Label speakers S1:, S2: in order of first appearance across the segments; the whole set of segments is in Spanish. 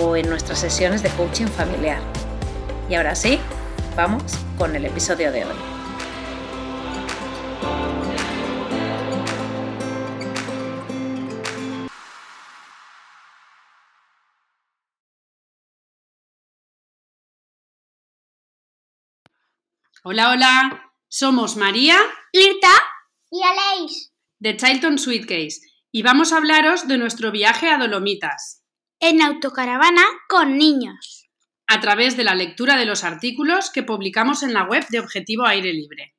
S1: o en nuestras sesiones de coaching familiar. Y ahora sí, vamos con el episodio de hoy.
S2: Hola, hola, somos María,
S3: Lirta y Aleix
S2: de Chilton Suitcase y vamos a hablaros de nuestro viaje a Dolomitas
S3: en autocaravana con niños.
S2: A través de la lectura de los artículos que publicamos en la web de Objetivo Aire Libre.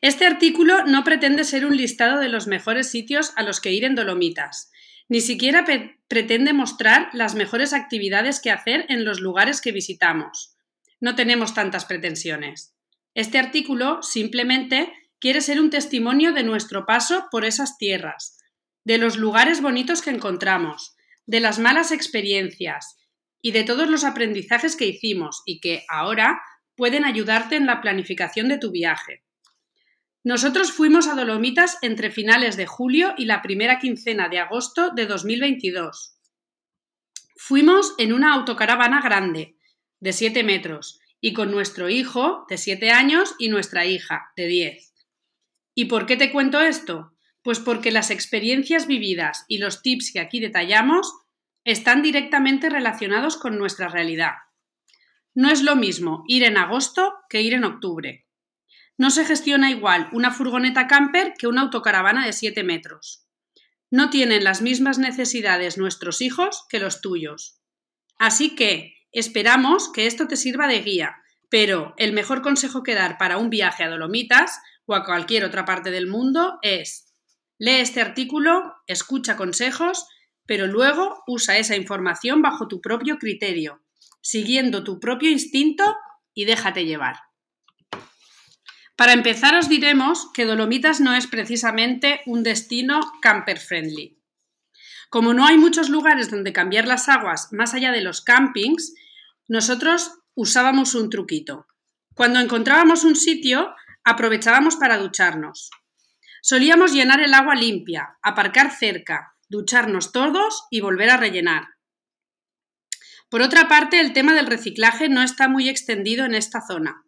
S2: Este artículo no pretende ser un listado de los mejores sitios a los que ir en Dolomitas, ni siquiera pretende mostrar las mejores actividades que hacer en los lugares que visitamos. No tenemos tantas pretensiones. Este artículo simplemente quiere ser un testimonio de nuestro paso por esas tierras, de los lugares bonitos que encontramos, de las malas experiencias y de todos los aprendizajes que hicimos y que ahora pueden ayudarte en la planificación de tu viaje. Nosotros fuimos a Dolomitas entre finales de julio y la primera quincena de agosto de 2022. Fuimos en una autocaravana grande, de 7 metros, y con nuestro hijo, de 7 años, y nuestra hija, de 10. ¿Y por qué te cuento esto? Pues porque las experiencias vividas y los tips que aquí detallamos están directamente relacionados con nuestra realidad. No es lo mismo ir en agosto que ir en octubre. No se gestiona igual una furgoneta camper que una autocaravana de 7 metros. No tienen las mismas necesidades nuestros hijos que los tuyos. Así que esperamos que esto te sirva de guía, pero el mejor consejo que dar para un viaje a Dolomitas o a cualquier otra parte del mundo es Lee este artículo, escucha consejos, pero luego usa esa información bajo tu propio criterio, siguiendo tu propio instinto y déjate llevar. Para empezar os diremos que Dolomitas no es precisamente un destino camper friendly. Como no hay muchos lugares donde cambiar las aguas más allá de los campings, nosotros usábamos un truquito. Cuando encontrábamos un sitio, aprovechábamos para ducharnos. Solíamos llenar el agua limpia, aparcar cerca, ducharnos todos y volver a rellenar. Por otra parte, el tema del reciclaje no está muy extendido en esta zona.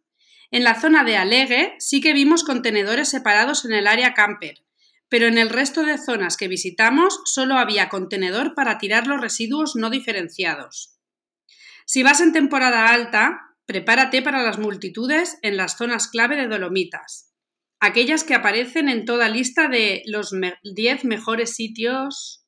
S2: En la zona de Alegue sí que vimos contenedores separados en el área camper, pero en el resto de zonas que visitamos solo había contenedor para tirar los residuos no diferenciados. Si vas en temporada alta, prepárate para las multitudes en las zonas clave de Dolomitas aquellas que aparecen en toda lista de los 10 mejores sitios.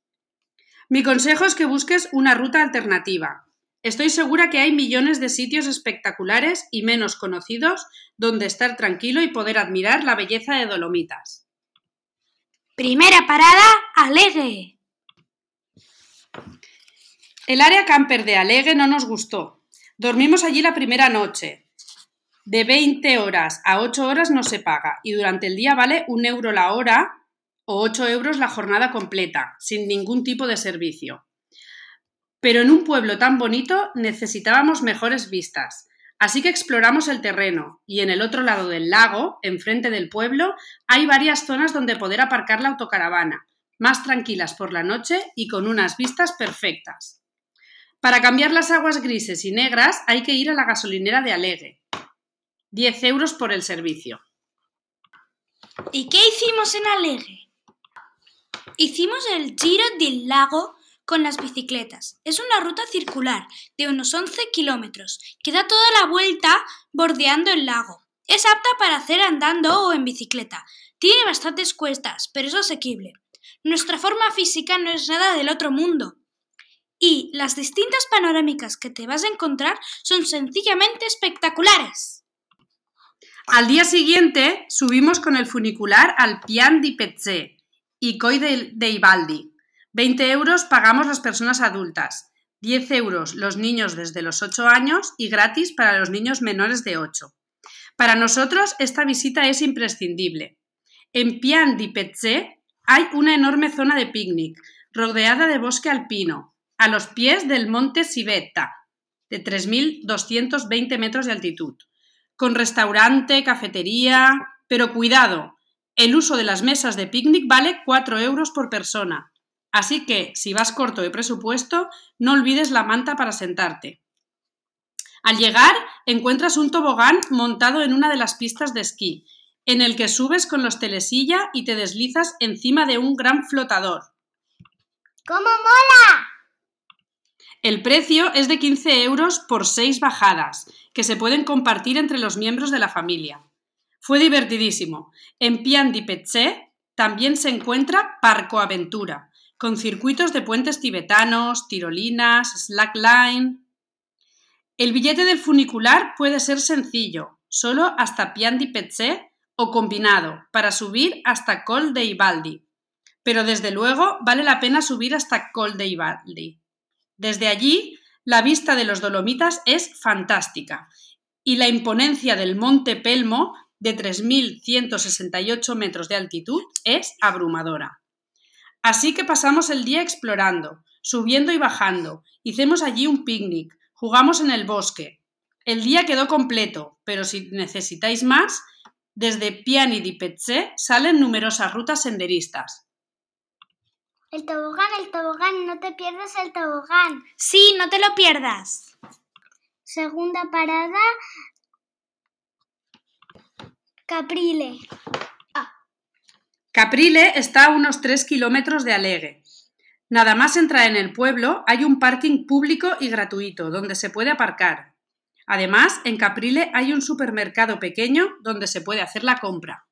S2: Mi consejo es que busques una ruta alternativa. Estoy segura que hay millones de sitios espectaculares y menos conocidos donde estar tranquilo y poder admirar la belleza de Dolomitas.
S3: Primera parada, Alegue.
S2: El área camper de Alegue no nos gustó. Dormimos allí la primera noche, de 20 horas a 8 horas no se paga y durante el día vale un euro la hora o 8 euros la jornada completa, sin ningún tipo de servicio. Pero en un pueblo tan bonito necesitábamos mejores vistas, así que exploramos el terreno y en el otro lado del lago, enfrente del pueblo, hay varias zonas donde poder aparcar la autocaravana, más tranquilas por la noche y con unas vistas perfectas. Para cambiar las aguas grises y negras hay que ir a la gasolinera de Alegue, 10 euros por el servicio.
S3: ¿Y qué hicimos en Alegre? Hicimos el giro del lago con las bicicletas. Es una ruta circular de unos 11 kilómetros que da toda la vuelta bordeando el lago. Es apta para hacer andando o en bicicleta. Tiene bastantes cuestas, pero es asequible. Nuestra forma física no es nada del otro mundo. Y las distintas panorámicas que te vas a encontrar son sencillamente espectaculares.
S2: Al día siguiente subimos con el funicular al Pian di Pezzè y Coi de, Ibaldi. 20 euros pagamos las personas adultas, 10 euros los niños desde los 8 años y gratis para los niños menores de 8. Para nosotros esta visita es imprescindible. En Pian di Pezzè hay una enorme zona de picnic, rodeada de bosque alpino, a los pies del monte Sivetta, de 3.220 metros de altitud con restaurante, cafetería. Pero cuidado, el uso de las mesas de picnic vale 4 euros por persona. Así que, si vas corto de presupuesto, no olvides la manta para sentarte. Al llegar, encuentras un tobogán montado en una de las pistas de esquí, en el que subes con los telesilla y te deslizas encima de un gran flotador.
S3: ¡Cómo mola!
S2: El precio es de 15 euros por 6 bajadas, que se pueden compartir entre los miembros de la familia. Fue divertidísimo. En Pian di Pezzè también se encuentra Parco Aventura, con circuitos de puentes tibetanos, tirolinas, slackline. El billete del funicular puede ser sencillo, solo hasta Pian di Pezzè o combinado, para subir hasta Col de Ibaldi. Pero desde luego vale la pena subir hasta Col de Ibaldi. Desde allí, la vista de los Dolomitas es fantástica y la imponencia del Monte Pelmo, de 3.168 metros de altitud, es abrumadora. Así que pasamos el día explorando, subiendo y bajando, hicimos allí un picnic, jugamos en el bosque. El día quedó completo, pero si necesitáis más, desde Piani di Pezzè salen numerosas rutas senderistas.
S4: El tobogán, el tobogán, no te pierdas el tobogán.
S3: Sí, no te lo pierdas.
S4: Segunda parada, Caprile.
S2: Caprile está a unos 3 kilómetros de Alegue. Nada más entrar en el pueblo hay un parking público y gratuito donde se puede aparcar. Además, en Caprile hay un supermercado pequeño donde se puede hacer la compra.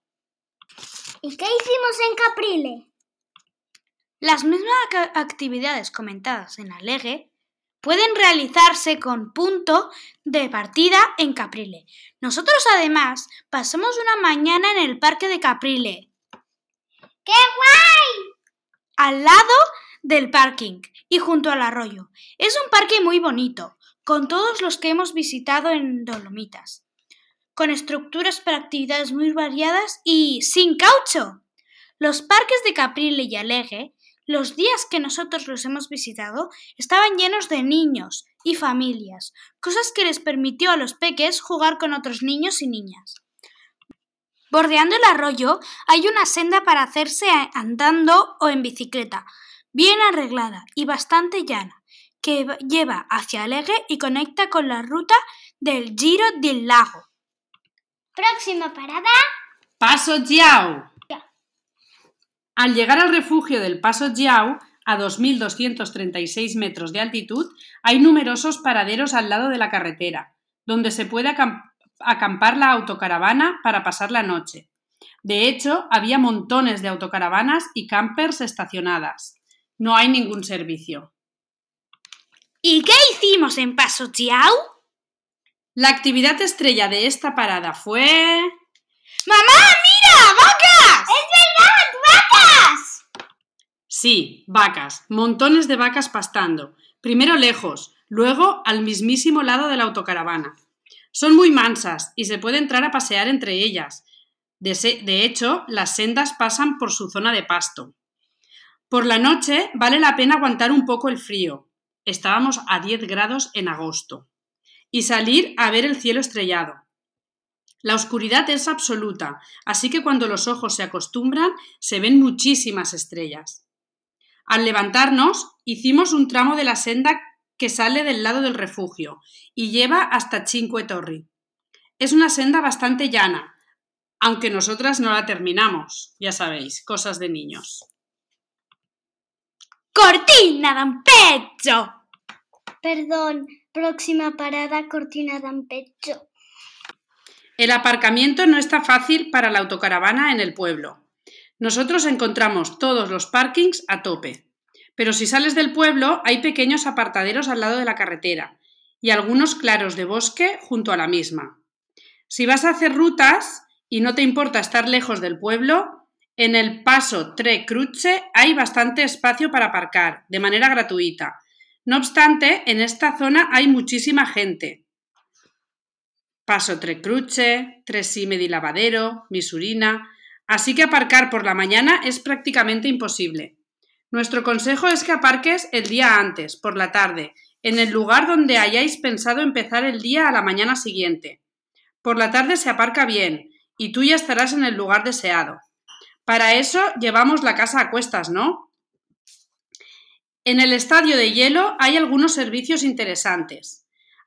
S4: ¿Y qué hicimos en Caprile?
S3: Las mismas actividades comentadas en Alegue pueden realizarse con punto de partida en Caprile. Nosotros además pasamos una mañana en el parque de Caprile.
S4: ¡Qué guay!
S3: Al lado del parking y junto al arroyo. Es un parque muy bonito, con todos los que hemos visitado en Dolomitas, con estructuras para actividades muy variadas y sin caucho. Los parques de Caprile y Alegue los días que nosotros los hemos visitado estaban llenos de niños y familias, cosas que les permitió a los peques jugar con otros niños y niñas. Bordeando el arroyo hay una senda para hacerse andando o en bicicleta, bien arreglada y bastante llana, que lleva hacia Alegue y conecta con la ruta del Giro del Lago.
S4: Próxima parada.
S2: Paso Jiao. Al llegar al refugio del Paso Jiao, a 2.236 metros de altitud, hay numerosos paraderos al lado de la carretera, donde se puede acampar la autocaravana para pasar la noche. De hecho, había montones de autocaravanas y campers estacionadas. No hay ningún servicio.
S3: ¿Y qué hicimos en Paso Jiao?
S2: La actividad estrella de esta parada fue...
S3: ¡Mamá, mira! ¡Vacas!
S4: ¡Es verdad! ¡Vacas!
S2: Sí, vacas, montones de vacas pastando. Primero lejos, luego al mismísimo lado de la autocaravana. Son muy mansas y se puede entrar a pasear entre ellas. De, de hecho, las sendas pasan por su zona de pasto. Por la noche vale la pena aguantar un poco el frío. Estábamos a 10 grados en agosto. Y salir a ver el cielo estrellado. La oscuridad es absoluta, así que cuando los ojos se acostumbran se ven muchísimas estrellas. Al levantarnos, hicimos un tramo de la senda que sale del lado del refugio y lleva hasta Cinque Torri. Es una senda bastante llana, aunque nosotras no la terminamos, ya sabéis, cosas de niños.
S3: Cortina d'Ampezzo.
S4: Perdón, próxima parada Cortina d'Ampezzo.
S2: El aparcamiento no está fácil para la autocaravana en el pueblo. Nosotros encontramos todos los parkings a tope. Pero si sales del pueblo hay pequeños apartaderos al lado de la carretera y algunos claros de bosque junto a la misma. Si vas a hacer rutas y no te importa estar lejos del pueblo, en el paso Tre Cruce hay bastante espacio para aparcar de manera gratuita. No obstante, en esta zona hay muchísima gente. Paso Tre Cruce, Tresime di Lavadero, Misurina, así que aparcar por la mañana es prácticamente imposible. Nuestro consejo es que aparques el día antes, por la tarde, en el lugar donde hayáis pensado empezar el día a la mañana siguiente. Por la tarde se aparca bien y tú ya estarás en el lugar deseado. Para eso llevamos la casa a cuestas, ¿no? En el estadio de hielo hay algunos servicios interesantes.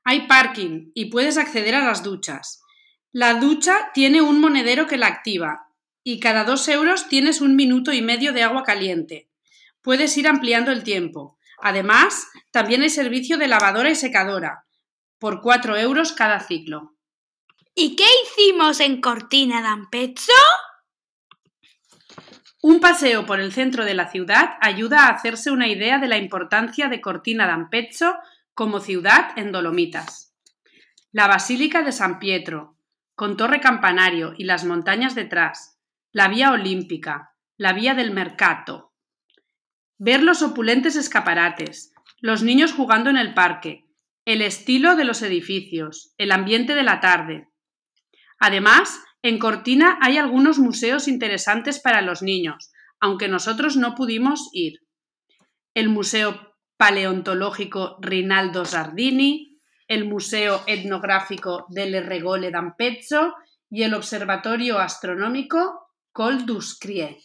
S2: Hay parking y puedes acceder a las duchas. La ducha tiene un monedero que la activa y cada dos euros tienes un minuto y medio de agua caliente puedes ir ampliando el tiempo. Además, también hay servicio de lavadora y secadora, por 4 euros cada ciclo.
S3: ¿Y qué hicimos en Cortina d'Ampezzo?
S2: Un paseo por el centro de la ciudad ayuda a hacerse una idea de la importancia de Cortina d'Ampezzo como ciudad en Dolomitas. La Basílica de San Pietro, con torre campanario y las montañas detrás, la Vía Olímpica, la Vía del Mercato, Ver los opulentes escaparates, los niños jugando en el parque, el estilo de los edificios, el ambiente de la tarde. Además, en Cortina hay algunos museos interesantes para los niños, aunque nosotros no pudimos ir. El Museo Paleontológico Rinaldo Sardini, el Museo Etnográfico del Regole d'Ampezzo y el Observatorio Astronómico Col d'Uscrie.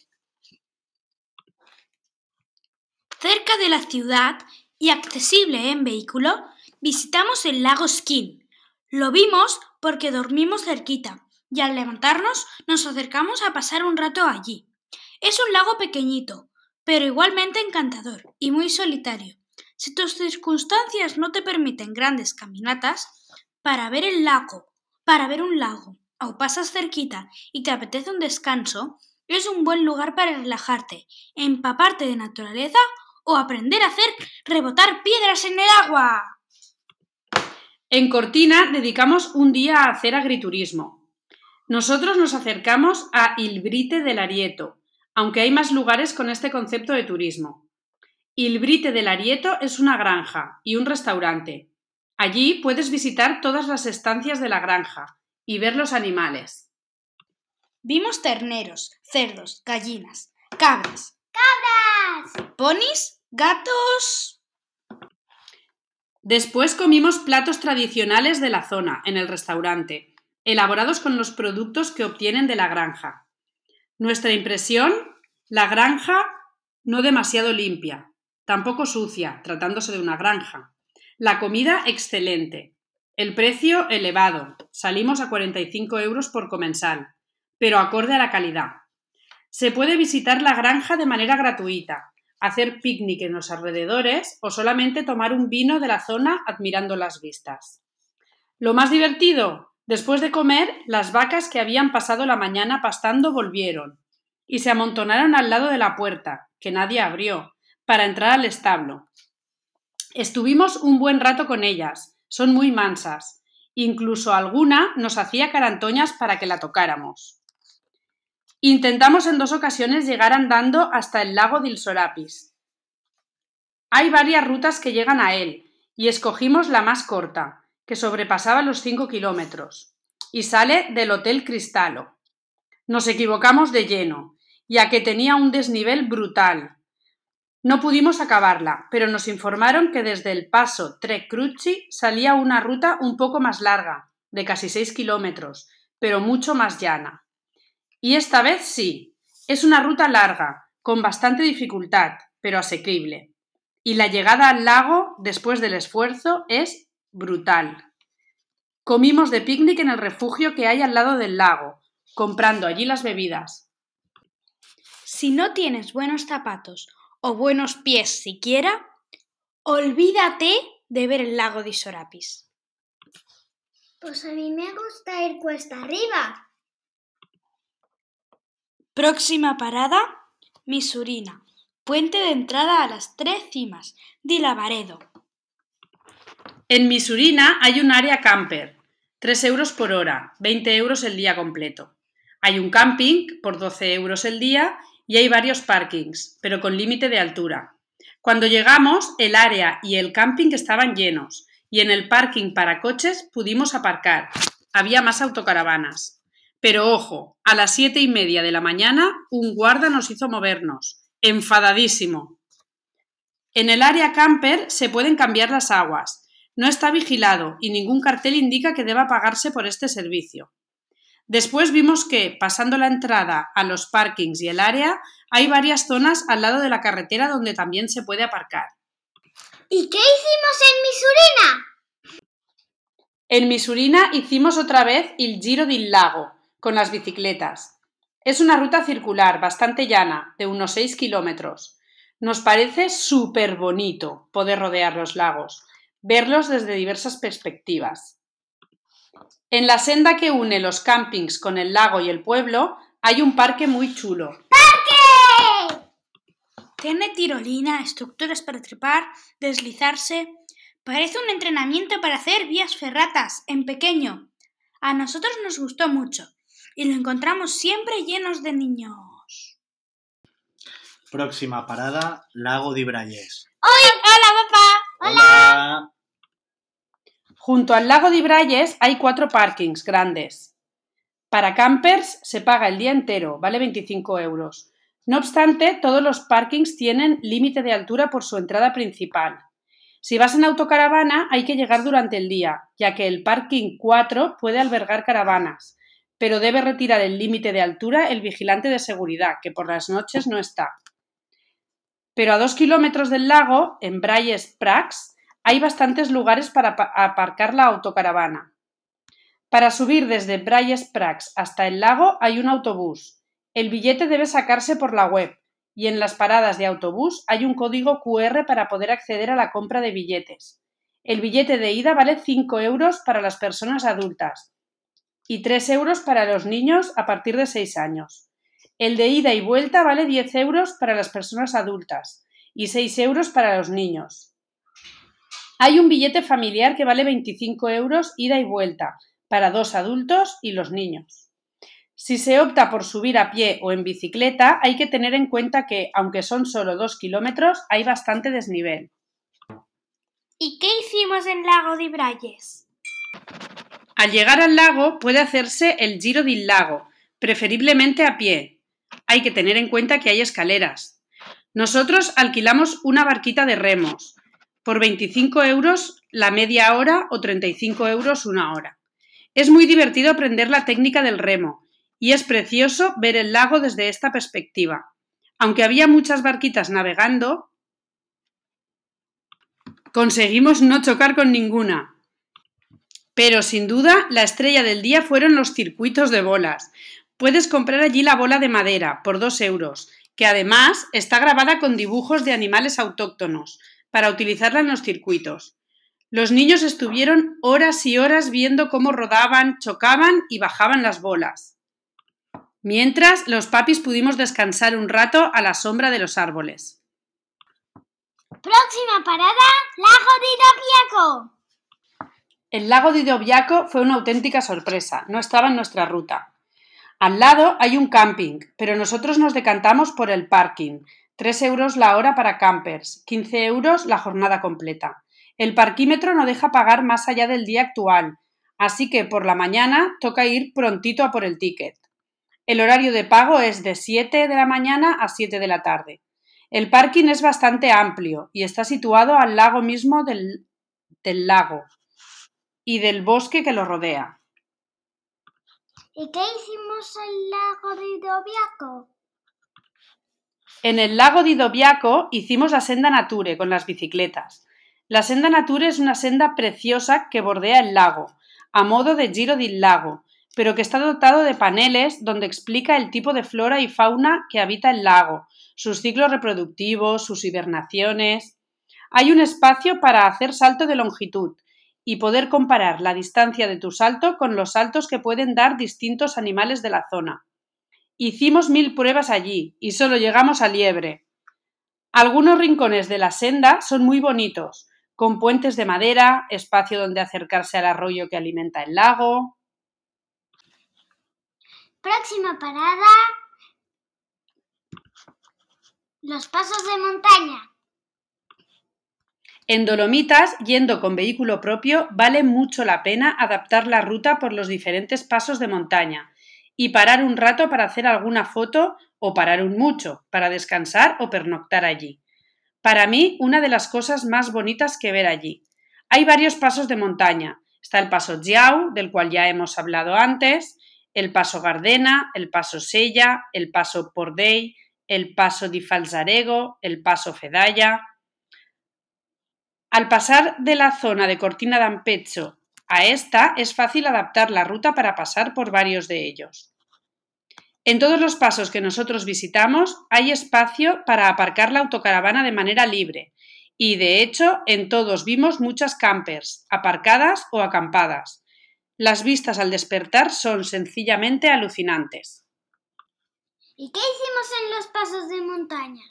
S3: Cerca de la ciudad y accesible en vehículo, visitamos el lago Skin. Lo vimos porque dormimos cerquita y al levantarnos nos acercamos a pasar un rato allí. Es un lago pequeñito, pero igualmente encantador y muy solitario. Si tus circunstancias no te permiten grandes caminatas, para ver el lago, para ver un lago, o pasas cerquita y te apetece un descanso, es un buen lugar para relajarte, empaparte de naturaleza o aprender a hacer rebotar piedras en el agua.
S2: En Cortina dedicamos un día a hacer agriturismo. Nosotros nos acercamos a Ilbrite del Arieto, aunque hay más lugares con este concepto de turismo. Ilbrite del Arieto es una granja y un restaurante. Allí puedes visitar todas las estancias de la granja y ver los animales.
S3: Vimos terneros, cerdos, gallinas, cabras,
S4: ¡Cabras!
S3: ponis, gatos.
S2: Después comimos platos tradicionales de la zona, en el restaurante, elaborados con los productos que obtienen de la granja. Nuestra impresión, la granja no demasiado limpia, tampoco sucia, tratándose de una granja. La comida excelente. El precio elevado, salimos a 45 euros por comensal, pero acorde a la calidad. Se puede visitar la granja de manera gratuita, hacer picnic en los alrededores o solamente tomar un vino de la zona admirando las vistas. Lo más divertido, después de comer, las vacas que habían pasado la mañana pastando volvieron y se amontonaron al lado de la puerta, que nadie abrió, para entrar al establo. Estuvimos un buen rato con ellas, son muy mansas, incluso alguna nos hacía carantoñas para que la tocáramos. Intentamos en dos ocasiones llegar andando hasta el lago del Sorapis. Hay varias rutas que llegan a él, y escogimos la más corta, que sobrepasaba los 5 kilómetros, y sale del Hotel Cristalo. Nos equivocamos de lleno, ya que tenía un desnivel brutal. No pudimos acabarla, pero nos informaron que desde el paso Tre Cruci salía una ruta un poco más larga, de casi 6 kilómetros, pero mucho más llana. Y esta vez sí, es una ruta larga, con bastante dificultad, pero asequible. Y la llegada al lago, después del esfuerzo, es brutal. Comimos de picnic en el refugio que hay al lado del lago, comprando allí las bebidas.
S3: Si no tienes buenos zapatos o buenos pies siquiera, olvídate de ver el lago de Sorapis.
S4: Pues a mí me gusta ir cuesta arriba.
S3: Próxima parada, Misurina. Puente de entrada a las tres cimas de Lavaredo.
S2: En Misurina hay un área camper, 3 euros por hora, 20 euros el día completo. Hay un camping por 12 euros el día y hay varios parkings, pero con límite de altura. Cuando llegamos, el área y el camping estaban llenos y en el parking para coches pudimos aparcar. Había más autocaravanas. Pero ojo, a las siete y media de la mañana un guarda nos hizo movernos. Enfadadísimo. En el área camper se pueden cambiar las aguas. No está vigilado y ningún cartel indica que deba pagarse por este servicio. Después vimos que, pasando la entrada a los parkings y el área, hay varias zonas al lado de la carretera donde también se puede aparcar.
S4: ¿Y qué hicimos en Misurina?
S2: En Misurina hicimos otra vez el Giro del Lago, con las bicicletas. Es una ruta circular bastante llana, de unos 6 kilómetros. Nos parece súper bonito poder rodear los lagos, verlos desde diversas perspectivas. En la senda que une los campings con el lago y el pueblo hay un parque muy chulo.
S4: ¡Parque!
S3: Tiene tirolina, estructuras para trepar, deslizarse. Parece un entrenamiento para hacer vías ferratas en pequeño. A nosotros nos gustó mucho y lo encontramos siempre llenos de niños.
S5: Próxima parada, Lago de Brayes.
S3: ¡Hola, papá!
S5: Hola.
S2: Junto al lago de Brayes hay cuatro parkings grandes. Para campers se paga el día entero, vale 25 euros. No obstante, todos los parkings tienen límite de altura por su entrada principal. Si vas en autocaravana hay que llegar durante el día, ya que el parking 4 puede albergar caravanas, pero debe retirar el límite de altura el vigilante de seguridad, que por las noches no está. Pero a dos kilómetros del lago, en Brayes Prax, hay bastantes lugares para aparcar la autocaravana. Para subir desde Brayes Prax hasta el lago hay un autobús. El billete debe sacarse por la web y en las paradas de autobús hay un código QR para poder acceder a la compra de billetes. El billete de ida vale 5 euros para las personas adultas y 3 euros para los niños a partir de 6 años. El de ida y vuelta vale 10 euros para las personas adultas y 6 euros para los niños. Hay un billete familiar que vale 25 euros ida y vuelta para dos adultos y los niños. Si se opta por subir a pie o en bicicleta, hay que tener en cuenta que, aunque son solo dos kilómetros, hay bastante desnivel.
S3: ¿Y qué hicimos en Lago de Brayes?
S2: Al llegar al lago puede hacerse el giro del lago, preferiblemente a pie. Hay que tener en cuenta que hay escaleras. Nosotros alquilamos una barquita de remos, por 25 euros la media hora o 35 euros una hora. Es muy divertido aprender la técnica del remo y es precioso ver el lago desde esta perspectiva. Aunque había muchas barquitas navegando, conseguimos no chocar con ninguna. Pero sin duda la estrella del día fueron los circuitos de bolas. Puedes comprar allí la bola de madera por 2 euros, que además está grabada con dibujos de animales autóctonos, para utilizarla en los circuitos. Los niños estuvieron horas y horas viendo cómo rodaban, chocaban y bajaban las bolas. Mientras, los papis pudimos descansar un rato a la sombra de los árboles.
S4: Próxima parada, Lago de Dobiaco.
S2: El lago de Dobiaco fue una auténtica sorpresa, no estaba en nuestra ruta. Al lado hay un camping, pero nosotros nos decantamos por el parking, 3 euros la hora para campers, 15 euros la jornada completa. El parquímetro no deja pagar más allá del día actual, así que por la mañana toca ir prontito a por el ticket. El horario de pago es de 7 de la mañana a 7 de la tarde. El parking es bastante amplio y está situado al lago mismo del, del lago y del bosque que lo rodea.
S4: ¿Y qué hicimos el lago de Dobiaco?
S2: En el lago Dobiaco hicimos la senda Nature con las bicicletas. La senda Nature es una senda preciosa que bordea el lago, a modo de giro del lago. pero que está dotado de paneles donde explica el tipo de flora y fauna que habita el lago, sus ciclos reproductivos, sus hibernaciones. Hay un espacio para hacer salto de longitud y poder comparar la distancia de tu salto con los saltos que pueden dar distintos animales de la zona. Hicimos mil pruebas allí y solo llegamos a liebre. Algunos rincones de la senda son muy bonitos, con puentes de madera, espacio donde acercarse al arroyo que alimenta el lago.
S4: Próxima parada. Los pasos de montaña.
S2: En Dolomitas, yendo con vehículo propio, vale mucho la pena adaptar la ruta por los diferentes pasos de montaña y parar un rato para hacer alguna foto o parar un mucho para descansar o pernoctar allí. Para mí, una de las cosas más bonitas que ver allí. Hay varios pasos de montaña. Está el paso Jiao, del cual ya hemos hablado antes, el paso Gardena, el paso Sella, el paso Pordey, el paso di Falzarego, el paso Fedaya. Al pasar de la zona de Cortina d'Ampezzo a esta, es fácil adaptar la ruta para pasar por varios de ellos. En todos los pasos que nosotros visitamos hay espacio para aparcar la autocaravana de manera libre y de hecho en todos vimos muchas campers, aparcadas o acampadas. Las vistas al despertar son sencillamente alucinantes.
S4: ¿Y qué hicimos en los pasos de montaña?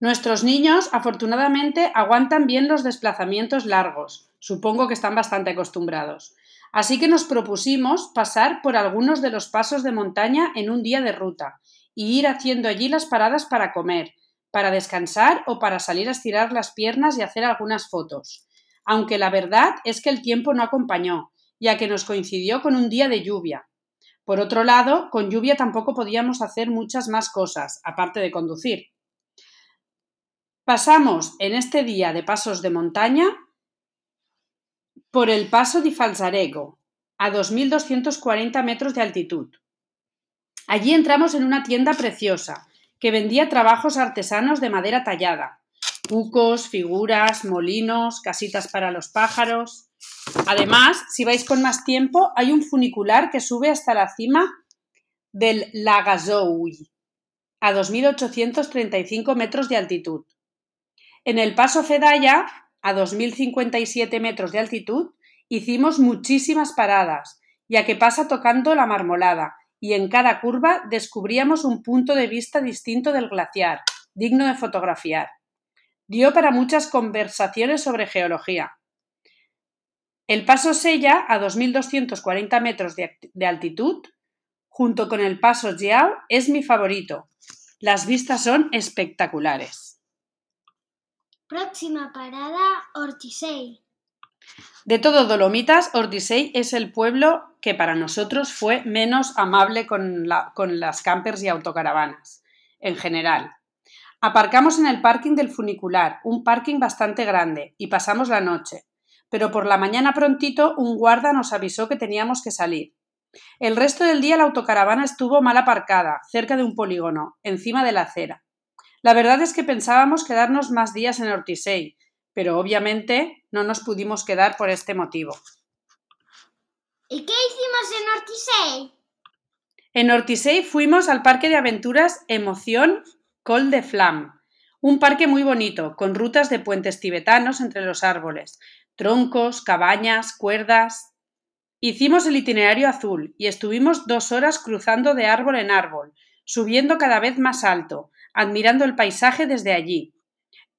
S2: Nuestros niños, afortunadamente, aguantan bien los desplazamientos largos. Supongo que están bastante acostumbrados. Así que nos propusimos pasar por algunos de los pasos de montaña en un día de ruta y ir haciendo allí las paradas para comer, para descansar o para salir a estirar las piernas y hacer algunas fotos. Aunque la verdad es que el tiempo no acompañó, ya que nos coincidió con un día de lluvia. Por otro lado, con lluvia tampoco podíamos hacer muchas más cosas, aparte de conducir. Pasamos en este día de pasos de montaña por el paso di Falzarego, a 2.240 metros de altitud. Allí entramos en una tienda preciosa, que vendía trabajos artesanos de madera tallada, cucos, figuras, molinos, casitas para los pájaros. Además, si vais con más tiempo, hay un funicular que sube hasta la cima del Lagazoui, a 2.835 metros de altitud. En el paso Fedaya a 2.057 metros de altitud, hicimos muchísimas paradas, ya que pasa tocando la marmolada, y en cada curva descubríamos un punto de vista distinto del glaciar, digno de fotografiar. Dio para muchas conversaciones sobre geología. El paso Sella, a 2.240 metros de, altitud, junto con el paso Jiao, es mi favorito. Las vistas son espectaculares.
S4: Próxima parada, Ortisei.
S2: De todo Dolomitas, Ortisei es el pueblo que para nosotros fue menos amable con, con las campers y autocaravanas, en general. Aparcamos en el parking del funicular, un parking bastante grande, y pasamos la noche. Pero por la mañana prontito un guarda nos avisó que teníamos que salir. El resto del día la autocaravana estuvo mal aparcada, cerca de un polígono, encima de la acera. La verdad es que pensábamos quedarnos más días en Ortisei, pero obviamente no nos pudimos quedar por este motivo.
S4: ¿Y qué hicimos en Ortisei?
S2: En Ortisei fuimos al parque de aventuras Emoción Col de Flam, un parque muy bonito, con rutas de puentes tibetanos entre los árboles, troncos, cabañas, cuerdas. Hicimos el itinerario azul y estuvimos dos horas cruzando de árbol en árbol, subiendo cada vez más alto, admirando el paisaje desde allí.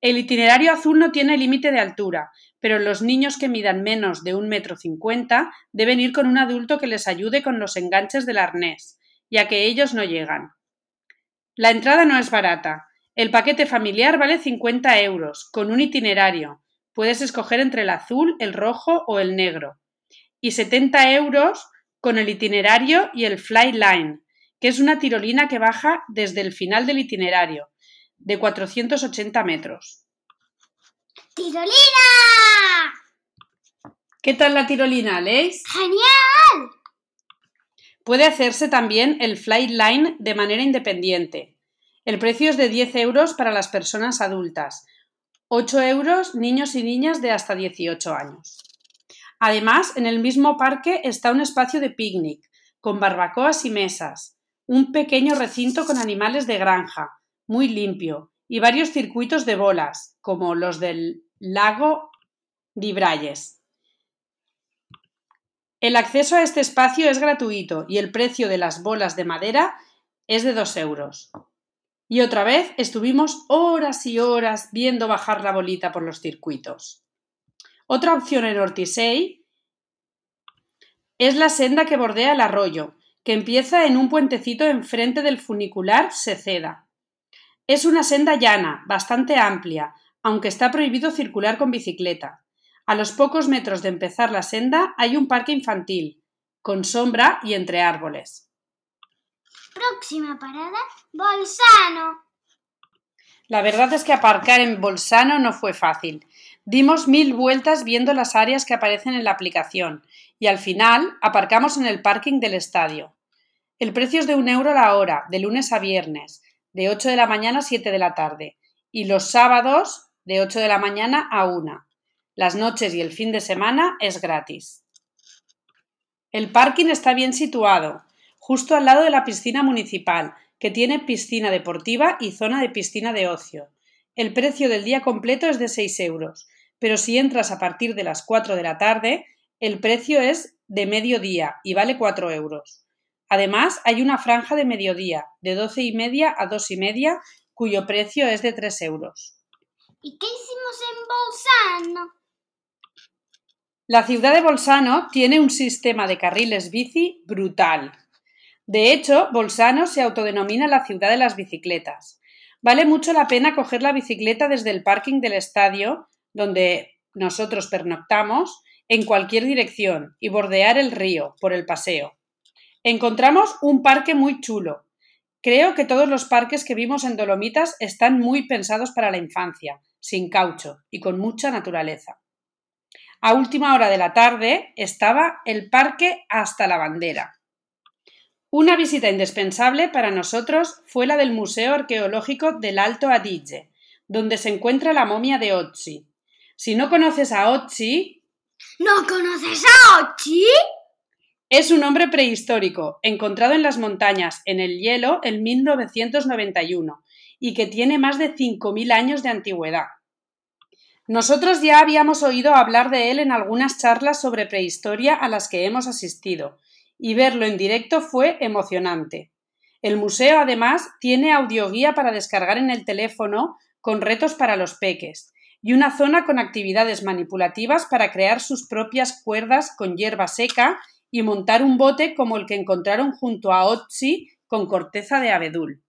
S2: El itinerario azul no tiene límite de altura, pero los niños que midan menos de un metro cincuenta deben ir con un adulto que les ayude con los enganches del arnés, ya que ellos no llegan. La entrada no es barata. El paquete familiar vale 50 euros, con un itinerario. Puedes escoger entre el azul, el rojo o el negro. Y 70 euros con el itinerario y el fly line, que es una tirolina que baja desde el final del itinerario, de 480 metros.
S4: ¡Tirolina!
S2: ¿Qué tal la tirolina, Leis?
S4: ¡Genial!
S2: Puede hacerse también el flight line de manera independiente. El precio es de 10 euros para las personas adultas, 8 euros niños y niñas de hasta 18 años. Además, en el mismo parque está un espacio de picnic, con barbacoas y mesas, un pequeño recinto con animales de granja, muy limpio, y varios circuitos de bolas, como los del lago Dibrayes. El acceso a este espacio es gratuito y el precio de las bolas de madera es de 2 euros. Y otra vez estuvimos horas y horas viendo bajar la bolita por los circuitos. Otra opción en Ortisei es la senda que bordea el arroyo, que empieza en un puentecito enfrente del funicular Seceda. Es una senda llana, bastante amplia, aunque está prohibido circular con bicicleta. A los pocos metros de empezar la senda hay un parque infantil, con sombra y entre árboles.
S4: Próxima parada, Bolsano.
S2: La verdad es que aparcar en Bolsano no fue fácil. Dimos mil vueltas viendo las áreas que aparecen en la aplicación y al final aparcamos en el parking del estadio. El precio es de un euro la hora, de lunes a viernes, de 8 de la mañana a 7 de la tarde, y los sábados de 8 de la mañana a 1. Las noches y el fin de semana es gratis. El parking está bien situado, justo al lado de la piscina municipal, que tiene piscina deportiva y zona de piscina de ocio. El precio del día completo es de 6 euros, pero si entras a partir de las 4 de la tarde, el precio es de mediodía y vale 4 euros. Además, hay una franja de mediodía, de 12 y media a 2 y media, cuyo precio es de 3 euros.
S4: ¿Y qué hicimos en Bolsano?
S2: La ciudad de Bolsano tiene un sistema de carriles bici brutal. De hecho, Bolsano se autodenomina la ciudad de las bicicletas. Vale mucho la pena coger la bicicleta desde el parking del estadio, donde nosotros pernoctamos, en cualquier dirección y bordear el río por el paseo. Encontramos un parque muy chulo. Creo que todos los parques que vimos en Dolomitas están muy pensados para la infancia, sin caucho y con mucha naturaleza. A última hora de la tarde estaba el parque hasta la bandera. Una visita indispensable para nosotros fue la del Museo Arqueológico del Alto Adige, donde se encuentra la momia de Otzi. Si no conoces a Otzi,
S4: ¿No conoces a Ochi?
S2: Es un hombre prehistórico, encontrado en las montañas, en el hielo, en 1991, y que tiene más de 5.000 años de antigüedad. Nosotros ya habíamos oído hablar de él en algunas charlas sobre prehistoria a las que hemos asistido, y verlo en directo fue emocionante. El museo, además, tiene audioguía para descargar en el teléfono con retos para los peques, y una zona con actividades manipulativas para crear sus propias cuerdas con hierba seca y montar un bote como el que encontraron junto a Otzi con corteza de abedul.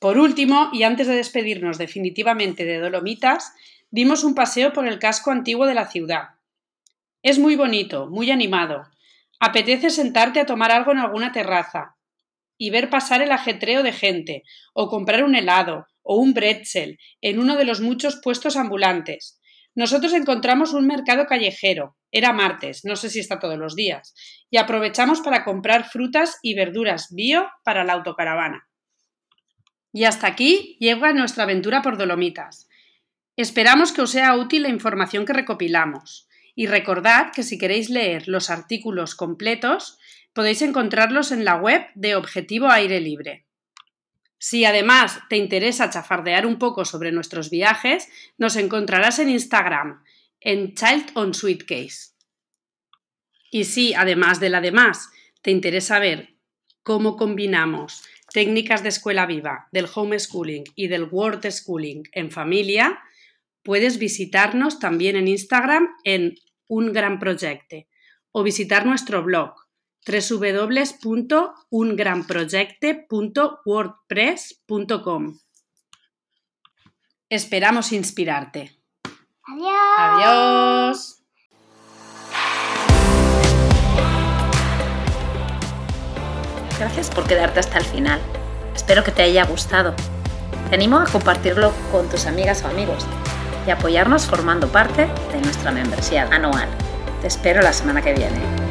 S2: Por último, y antes de despedirnos definitivamente de Dolomitas, dimos un paseo por el casco antiguo de la ciudad. Es muy bonito, muy animado. Apetece sentarte a tomar algo en alguna terraza y ver pasar el ajetreo de gente, o comprar un helado, o un bretzel, en uno de los muchos puestos ambulantes. Nosotros encontramos un mercado callejero, era martes, no sé si está todos los días, y aprovechamos para comprar frutas y verduras bio para la autocaravana. Y hasta aquí llega nuestra aventura por Dolomitas. Esperamos que os sea útil la información que recopilamos. Y recordad que si queréis leer los artículos completos, podéis encontrarlos en la web de Objetivo Aire Libre. Si además te interesa chafardear un poco sobre nuestros viajes, nos encontrarás en Instagram, en Child on Suitcase. Y si, además de la demás, te interesa ver cómo combinamos técnicas de escuela viva, del homeschooling y del world schooling en familia, puedes visitarnos también en Instagram en Un Gran Projecte o visitar nuestro blog www.ungranprojecte.wordpress.com. Esperamos inspirarte.
S4: Adiós.
S2: Adiós.
S1: Gracias por quedarte hasta el final. Espero que te haya gustado. Te animo a compartirlo con tus amigas o amigos y apoyarnos formando parte de nuestra membresía anual. Te espero la semana que viene.